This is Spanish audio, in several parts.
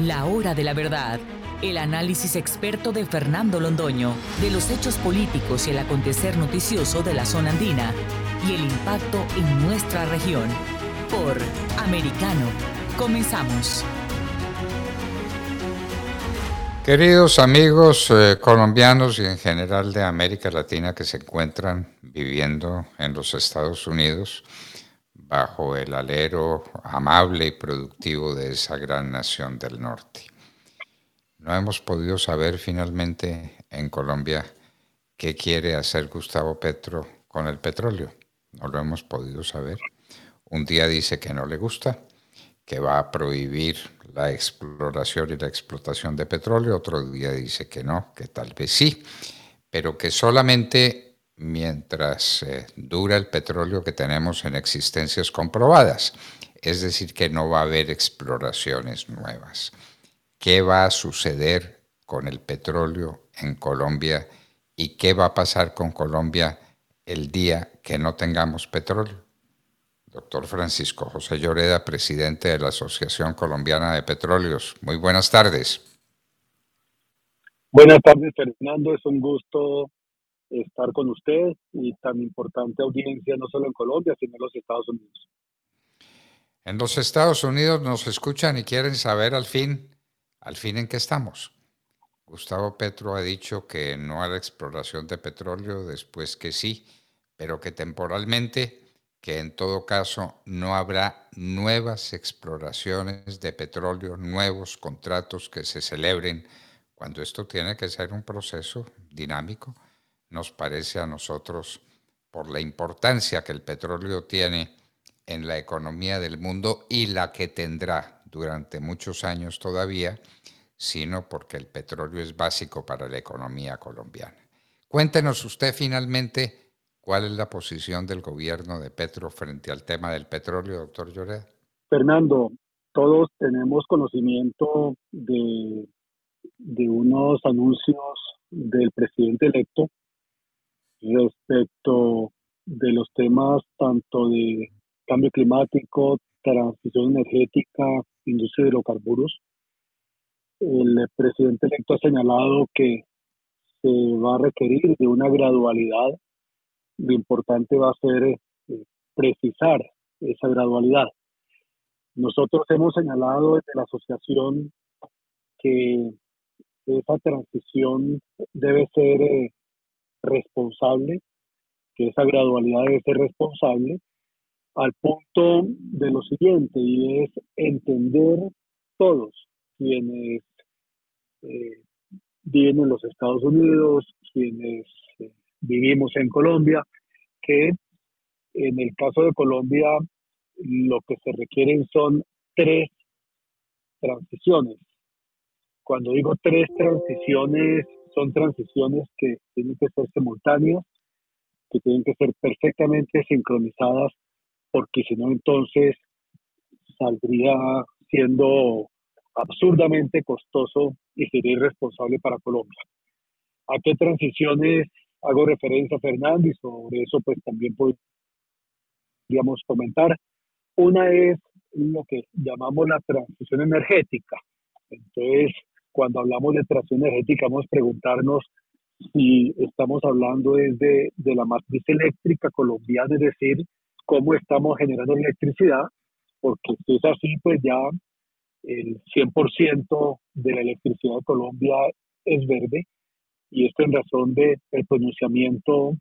La hora de la verdad. El análisis experto de Fernando Londoño de los hechos políticos y el acontecer noticioso de la zona andina y el impacto en nuestra región. Por Americano. Comenzamos. Queridos amigos eh, colombianos y en general de América Latina que se encuentran viviendo en los Estados Unidos, bajo el alero amable y productivo de esa gran nación del norte. No hemos podido saber finalmente en Colombia qué quiere hacer Gustavo Petro con el petróleo. No lo hemos podido saber. Un día dice que no le gusta, que va a prohibir la exploración y la explotación de petróleo, otro día dice que no, que tal vez sí, pero que solamente mientras eh, dura el petróleo que tenemos en existencias comprobadas. Es decir, que no va a haber exploraciones nuevas. ¿Qué va a suceder con el petróleo en Colombia y qué va a pasar con Colombia el día que no tengamos petróleo? Doctor Francisco José Lloreda, presidente de la Asociación Colombiana de Petróleos. Muy buenas tardes. Buenas tardes, Fernando. Es un gusto estar con usted y tan importante audiencia no solo en Colombia, sino en los Estados Unidos. En los Estados Unidos nos escuchan y quieren saber al fin, al fin en qué estamos. Gustavo Petro ha dicho que no a la exploración de petróleo, después que sí, pero que temporalmente, que en todo caso no habrá nuevas exploraciones de petróleo, nuevos contratos que se celebren, cuando esto tiene que ser un proceso dinámico nos parece a nosotros, por la importancia que el petróleo tiene en la economía del mundo y la que tendrá durante muchos años todavía, sino porque el petróleo es básico para la economía colombiana. Cuéntenos usted finalmente cuál es la posición del gobierno de Petro frente al tema del petróleo, doctor Lloreda. Fernando, todos tenemos conocimiento de, de unos anuncios del presidente electo respecto de los temas tanto de cambio climático, transición energética, industria de hidrocarburos. El presidente electo ha señalado que se va a requerir de una gradualidad. Lo importante va a ser eh, precisar esa gradualidad. Nosotros hemos señalado desde la asociación que esa transición debe ser eh, responsable, que esa gradualidad debe ser responsable, al punto de lo siguiente, y es entender todos quienes eh, viven en los Estados Unidos, quienes eh, vivimos en Colombia, que en el caso de Colombia lo que se requieren son tres transiciones. Cuando digo tres transiciones son transiciones que tienen que ser simultáneas, que tienen que ser perfectamente sincronizadas, porque si no, entonces saldría siendo absurdamente costoso y sería irresponsable para Colombia. ¿A qué transiciones hago referencia, Fernández? Sobre eso, pues también podríamos comentar. Una es lo que llamamos la transición energética. Entonces, cuando hablamos de tracción energética, vamos a preguntarnos si estamos hablando desde de la matriz eléctrica colombiana, es decir, cómo estamos generando electricidad, porque si es así, pues ya el 100% de la electricidad de Colombia es verde, y esto en razón del pronunciamiento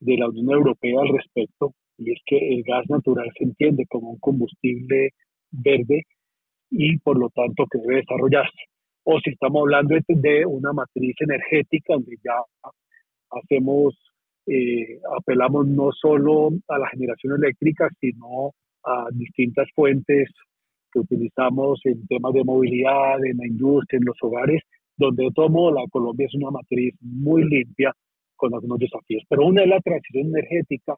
de la Unión Europea al respecto, y es que el gas natural se entiende como un combustible verde y por lo tanto que debe desarrollarse o si estamos hablando de una matriz energética donde ya hacemos, eh, apelamos no solo a la generación eléctrica, sino a distintas fuentes que utilizamos en temas de movilidad, en la industria, en los hogares, donde de todo modo la Colombia es una matriz muy limpia con algunos desafíos. Pero una es la transición energética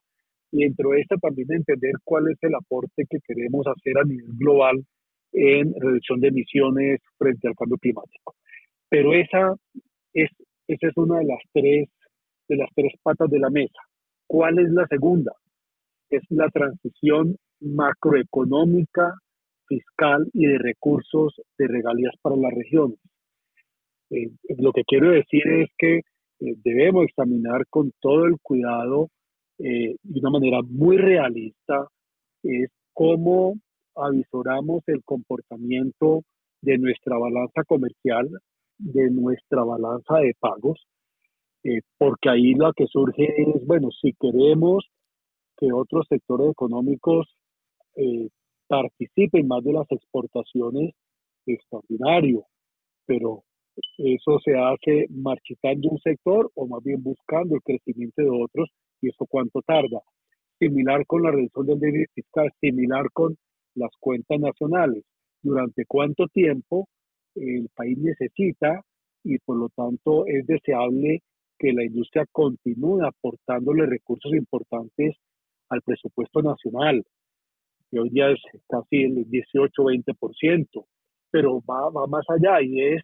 y dentro de esta también entender cuál es el aporte que queremos hacer a nivel global en reducción de emisiones frente al cambio climático. Pero esa es, esa es una de las tres de las tres patas de la mesa. ¿Cuál es la segunda? Es la transición macroeconómica, fiscal y de recursos de regalías para las regiones. Eh, lo que quiero decir es que eh, debemos examinar con todo el cuidado, de una manera muy realista, es cómo avisoramos el comportamiento de nuestra balanza comercial, de nuestra balanza de pagos, eh, porque ahí lo que surge es, bueno, si queremos que otros sectores económicos eh, participen más de las exportaciones, extraordinario, pero eso se hace marchitando un sector o más bien buscando el crecimiento de otros, y eso cuánto tarda. Similar con la reducción del déficit fiscal, similar con las cuentas nacionales. Durante cuánto tiempo el país necesita y por lo tanto es deseable que la industria continúe aportándole recursos importantes al presupuesto nacional, que hoy día es casi el 18-20%, pero va, va más allá y es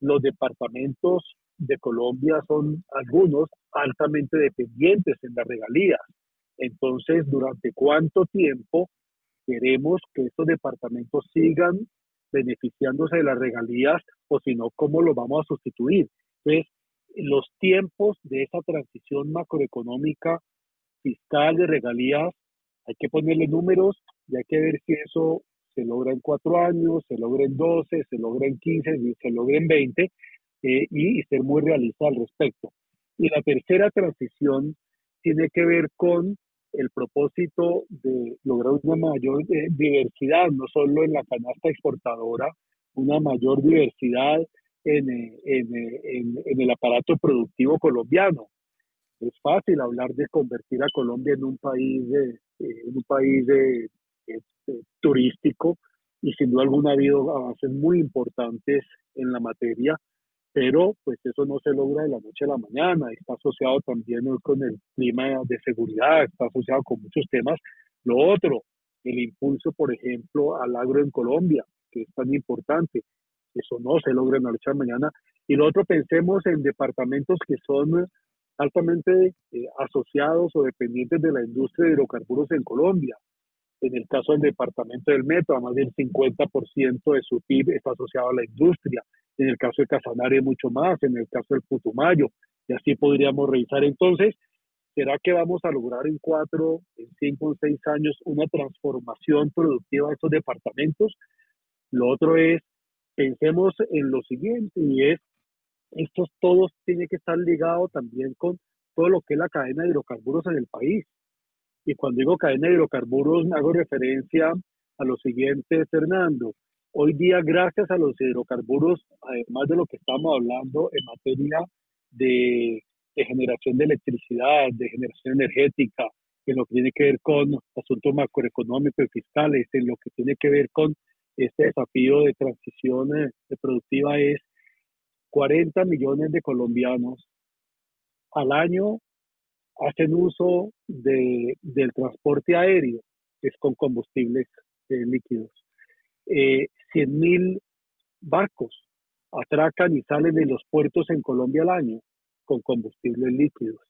los departamentos de Colombia son algunos altamente dependientes en las regalías. Entonces, ¿durante cuánto tiempo queremos que estos departamentos sigan beneficiándose de las regalías o si no, cómo lo vamos a sustituir? Entonces, los tiempos de esa transición macroeconómica fiscal de regalías, hay que ponerle números y hay que ver si eso se logra en cuatro años, se logra en doce, se logra en quince, se logra en veinte, eh, y, ser muy realista al respecto. Y la tercera transición tiene que ver con el propósito de lograr una mayor eh, diversidad, no solo en la canasta exportadora, una mayor diversidad en, en, en, el aparato productivo colombiano. Es fácil hablar de convertir a Colombia en un país, de, eh, en un país turístico y sin duda alguna ha habido avances muy importantes en la materia, pero pues eso no se logra de la noche a la mañana, está asociado también con el clima de seguridad, está asociado con muchos temas. Lo otro, el impulso, por ejemplo, al agro en Colombia, que es tan importante, eso no se logra en la noche a la mañana. Y lo otro, pensemos en departamentos que son altamente eh, asociados o dependientes de la industria de hidrocarburos en Colombia. En el caso del departamento del Metro, más del 50% de su PIB está asociado a la industria. En el caso de Casanare, mucho más. En el caso del Putumayo. Y así podríamos revisar. Entonces, ¿será que vamos a lograr en cuatro, en cinco, en seis años una transformación productiva de estos departamentos? Lo otro es, pensemos en lo siguiente, y es, estos todos tienen que estar ligados también con todo lo que es la cadena de hidrocarburos en el país. Y cuando digo cadena de hidrocarburos, hago referencia a lo siguiente, Fernando. Hoy día, gracias a los hidrocarburos, además de lo que estamos hablando en materia de, generación de electricidad, de generación energética, en lo que tiene que ver con asuntos macroeconómicos y fiscales, en lo que tiene que ver con este desafío de transición eh, productiva, es 40 millones de colombianos al año hacen uso de, del transporte aéreo, es con combustibles eh, líquidos. Eh, 100 mil barcos atracan y salen de los puertos en Colombia al año con combustibles líquidos.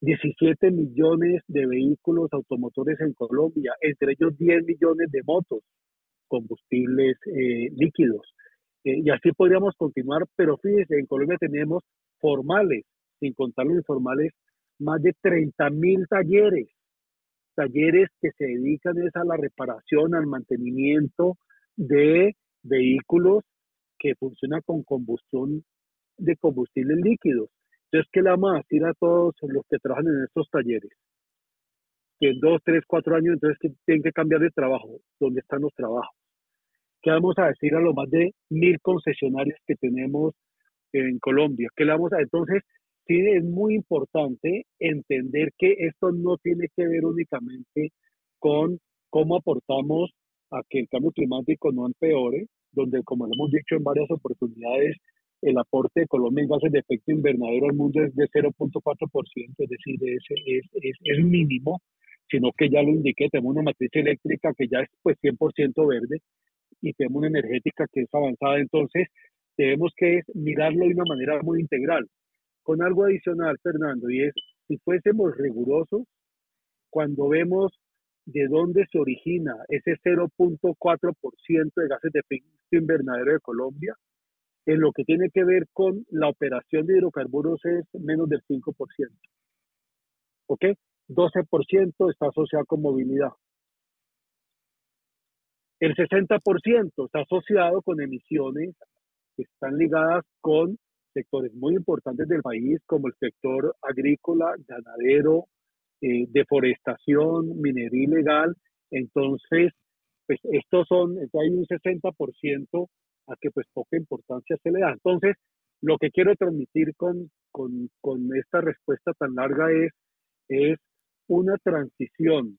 17 millones de vehículos automotores en Colombia, entre ellos 10 millones de motos, combustibles eh, líquidos. Eh, y así podríamos continuar, pero fíjense, en Colombia tenemos formales, sin contar los informales, más de 30 mil talleres, talleres que se dedican a la reparación, al mantenimiento de vehículos que funcionan con combustión de combustibles líquidos. Entonces, ¿qué le vamos a decir a todos los que trabajan en estos talleres? Que en dos, tres, cuatro años, entonces que tienen que cambiar de trabajo. ¿Dónde están los trabajos? ¿Qué vamos a decir a los más de mil concesionarios que tenemos en Colombia? ¿Qué vamos a entonces? sí es muy importante entender que esto no tiene que ver únicamente con cómo aportamos a que el cambio climático no empeore, donde, como lo hemos dicho en varias oportunidades, el aporte de Colombia en gases de efecto invernadero al mundo es de 0.4%, es decir, es, es, es, es, mínimo, sino que ya lo indiqué, tenemos una matriz eléctrica que ya es pues 100% verde y tenemos una energética que es avanzada, entonces tenemos que mirarlo de una manera muy integral. Con algo adicional, Fernando, y es, si fuésemos rigurosos, cuando vemos de dónde se origina ese 0.4% de gases de efecto invernadero de Colombia, en lo que tiene que ver con la operación de hidrocarburos es menos del 5%. ¿Ok? 12% está asociado con movilidad. El 60% está asociado con emisiones que están ligadas con sectores muy importantes del país, como el sector agrícola, ganadero, eh, deforestación, minería ilegal. Entonces, pues estos son, hay un 60% a que pues poca importancia se le da. Entonces, lo que quiero transmitir con, con, con esta respuesta tan larga es, es una transición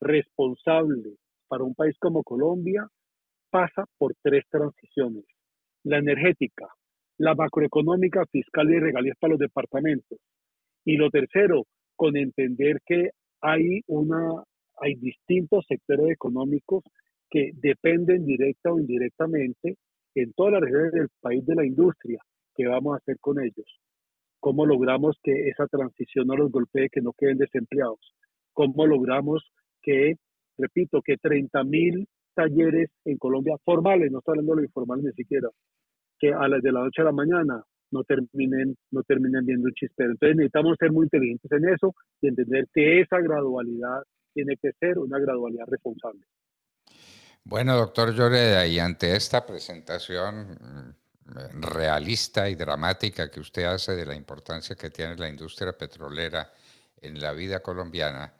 responsable para un país como Colombia pasa por tres transiciones. La energética, la macroeconómica, fiscal y regalías para los departamentos. Y lo tercero, con entender que hay una hay distintos sectores económicos que dependen directa o indirectamente en todas las regiones del país de la industria. ¿Qué vamos a hacer con ellos? ¿Cómo logramos que esa transición no los golpee, que no queden desempleados? ¿Cómo logramos que, repito, que 30 mil talleres en Colombia formales, no estoy hablando de lo informal ni siquiera, que a las de la noche a la mañana no terminen, no terminen viendo un chispero. Entonces necesitamos ser muy inteligentes en eso y entender que esa gradualidad tiene que ser una gradualidad responsable. Bueno, doctor Lloreda, y ante esta presentación mm, realista y dramática que usted hace de la importancia que tiene la industria petrolera en la vida colombiana,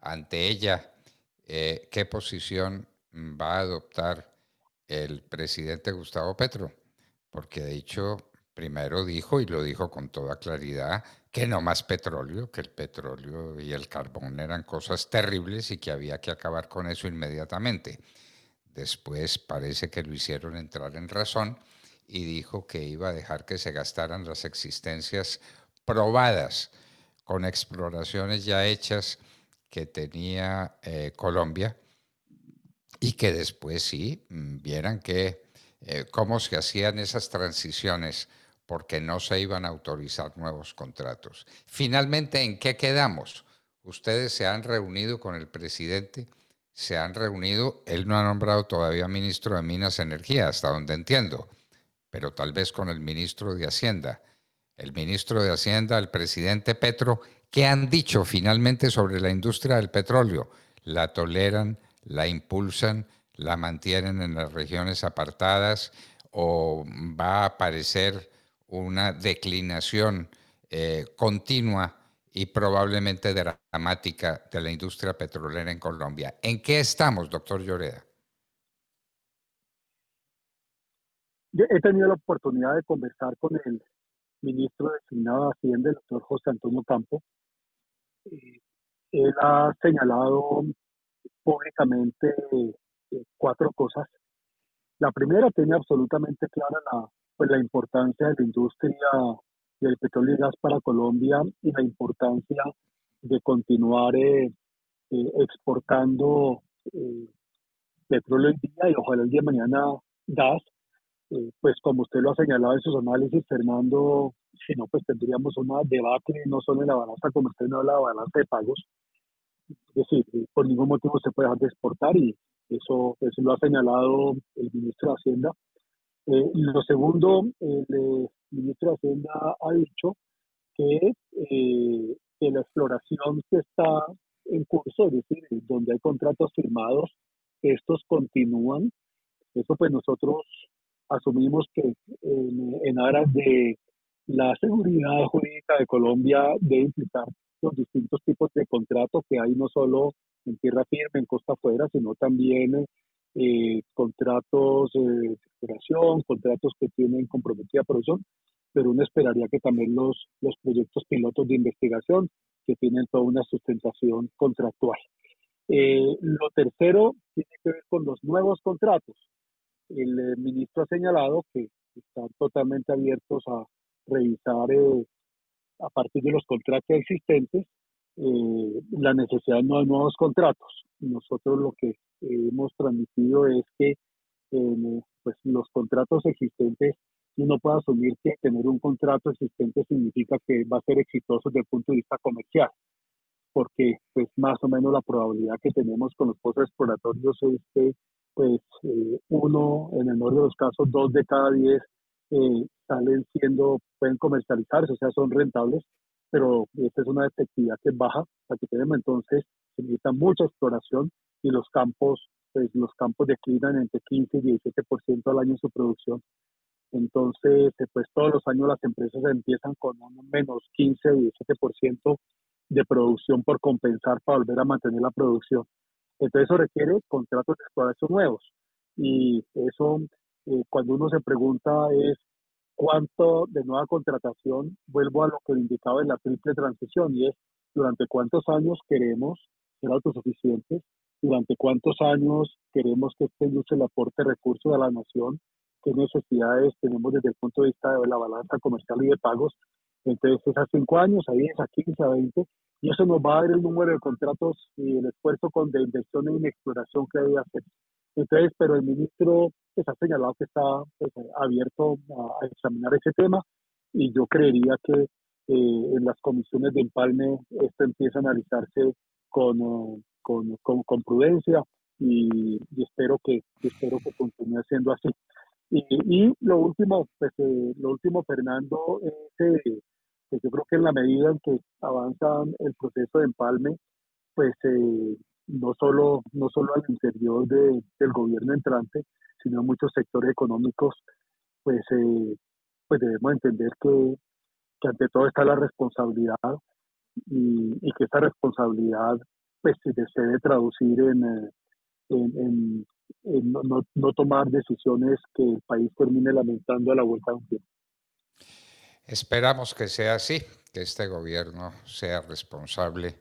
ante ella, eh, ¿qué posición va a adoptar el presidente Gustavo Petro? porque de hecho primero dijo, y lo dijo con toda claridad, que no más petróleo, que el petróleo y el carbón eran cosas terribles y que había que acabar con eso inmediatamente. Después parece que lo hicieron entrar en razón y dijo que iba a dejar que se gastaran las existencias probadas con exploraciones ya hechas que tenía eh, Colombia y que después sí mm, vieran que eh, cómo se hacían esas transiciones porque no se iban a autorizar nuevos contratos. Finalmente, ¿en qué quedamos? Ustedes se han reunido con el presidente, se han reunido, él no ha nombrado todavía ministro de Minas y Energía, hasta donde entiendo, pero tal vez con el ministro de Hacienda. El ministro de Hacienda, el presidente Petro, ¿qué han dicho finalmente sobre la industria del petróleo? ¿La toleran? ¿La impulsan? la mantienen en las regiones apartadas o va a aparecer una declinación eh, continua y probablemente dramática de la industria petrolera en Colombia. ¿En qué estamos, doctor Lloreda? he tenido la oportunidad de conversar con el ministro designado de Hacienda, el doctor José Antonio Campo. Eh, él ha señalado públicamente eh, cuatro cosas. La primera tiene absolutamente clara la, pues, la importancia de la industria del petróleo y gas para Colombia y la importancia de continuar eh, eh, exportando petróleo hoy día y ojalá el día de mañana gas. pues como usted lo ha señalado en sus análisis, Fernando, si no, pues tendríamos un debate no solo en la balanza comercial, sino en la balanza de pagos. Es decir, por ningún motivo se puede dejar de exportar y eso, eso lo ha señalado el ministro de Hacienda. Eh, lo segundo, el, eh, ministro de Hacienda ha dicho que, eh, que la exploración que está en curso, es decir, donde hay contratos firmados, estos continúan. Eso pues nosotros asumimos que en, aras de la seguridad jurídica de Colombia debe implicar los distintos tipos de contratos que hay no solo en tierra firme, en costa afuera, sino también eh, contratos de exploración, contratos que tienen comprometida producción, pero uno esperaría que también los, los proyectos pilotos de investigación que tienen toda una sustentación contractual. Eh, lo tercero tiene que ver con los nuevos contratos. El eh, ministro ha señalado que están totalmente abiertos a revisar a partir de los contratos existentes eh, la necesidad de nuevos contratos. Nosotros lo que hemos transmitido es que eh, pues los contratos existentes uno puede asumir que tener un contrato existente significa que va a ser exitoso desde el punto de vista comercial, porque pues más o menos la probabilidad que tenemos con los pozos exploratorios es que pues eh, uno, en el mejor de los casos, dos de cada diez eh, salen siendo, pueden comercializarse, o sea, son rentables, pero esta es una efectividad que es baja, la que tenemos. Entonces, se necesita mucha exploración y los campos, pues los campos declinan entre 15 y 17% al año su producción. Entonces, eh, pues todos los años las empresas empiezan con menos 15 o 17% de producción por compensar para volver a mantener la producción. Entonces eso requiere contratos de exploración nuevos. Y eso, eh, cuando uno se pregunta es cuánto de nueva contratación, vuelvo a lo que indicaba en la triple transición, y es durante cuántos años queremos ser autosuficientes, durante cuántos años queremos que esta industria aporte recursos a la nación, qué necesidades tenemos desde el punto de vista de la balanza comercial y de pagos. Entonces, es a cinco años, a 10, a 15, a 20, y eso nos va a dar el número de contratos y el esfuerzo con de inversión en exploración que debe hacer. Entonces, pero el ministro pues, ha señalado que está pues, abierto a, examinar ese tema y yo creería que eh, en las comisiones de empalme esto empieza a analizarse con, con, con, prudencia y, espero que espero que continúe siendo así. Y, y lo último, pues, eh, lo último, Fernando, es eh, pues yo creo que en la medida en que avanza el proceso de empalme, pues eh, no solo no solo al interior de, del gobierno entrante, sino en muchos sectores económicos, pues eh, pues debemos entender que, que, ante todo está la responsabilidad y, que esa responsabilidad pues se debe traducir en, eh, en, no, no, tomar decisiones que el país termine lamentando a la vuelta de un tiempo. Esperamos que sea así, que este gobierno sea responsable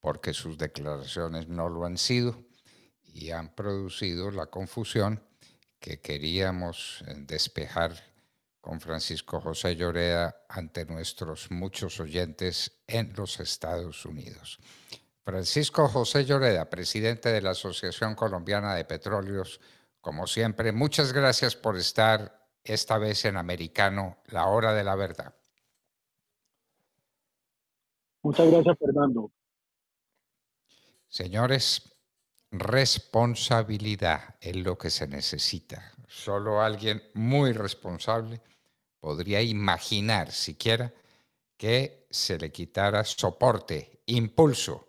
porque sus declaraciones no lo han sido y han producido la confusión que queríamos eh, despejar con Francisco José Lloreda ante nuestros muchos oyentes en los Estados Unidos. Francisco José Lloreda, presidente de la Asociación Colombiana de Petróleos, como siempre, muchas gracias por estar esta vez en americano, La Hora de la Verdad. Muchas gracias, Fernando. Señores, responsabilidad es lo que se necesita. Solo alguien muy responsable podría imaginar siquiera que se le quitara soporte, impulso,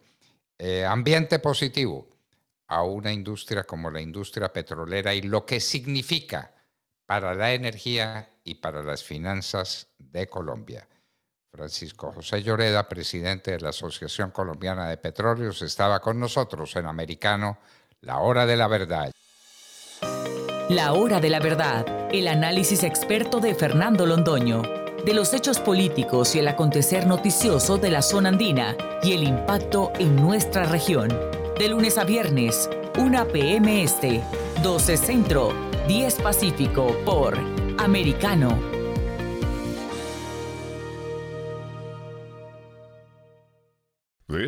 eh, ambiente positivo a una industria como la industria petrolera y lo que significa para la energía y para las finanzas de Colombia. Francisco José Lloreda, presidente de la Asociación Colombiana de Petróleos, estaba con nosotros en Americano, La Hora de la Verdad. La Hora de la Verdad, el análisis experto de Fernando Londoño, de los hechos políticos y el acontecer noticioso de la zona andina y el impacto en nuestra región. De lunes a viernes, 1 p.m. Este, 12 Centro 10 Pacífico por Americano.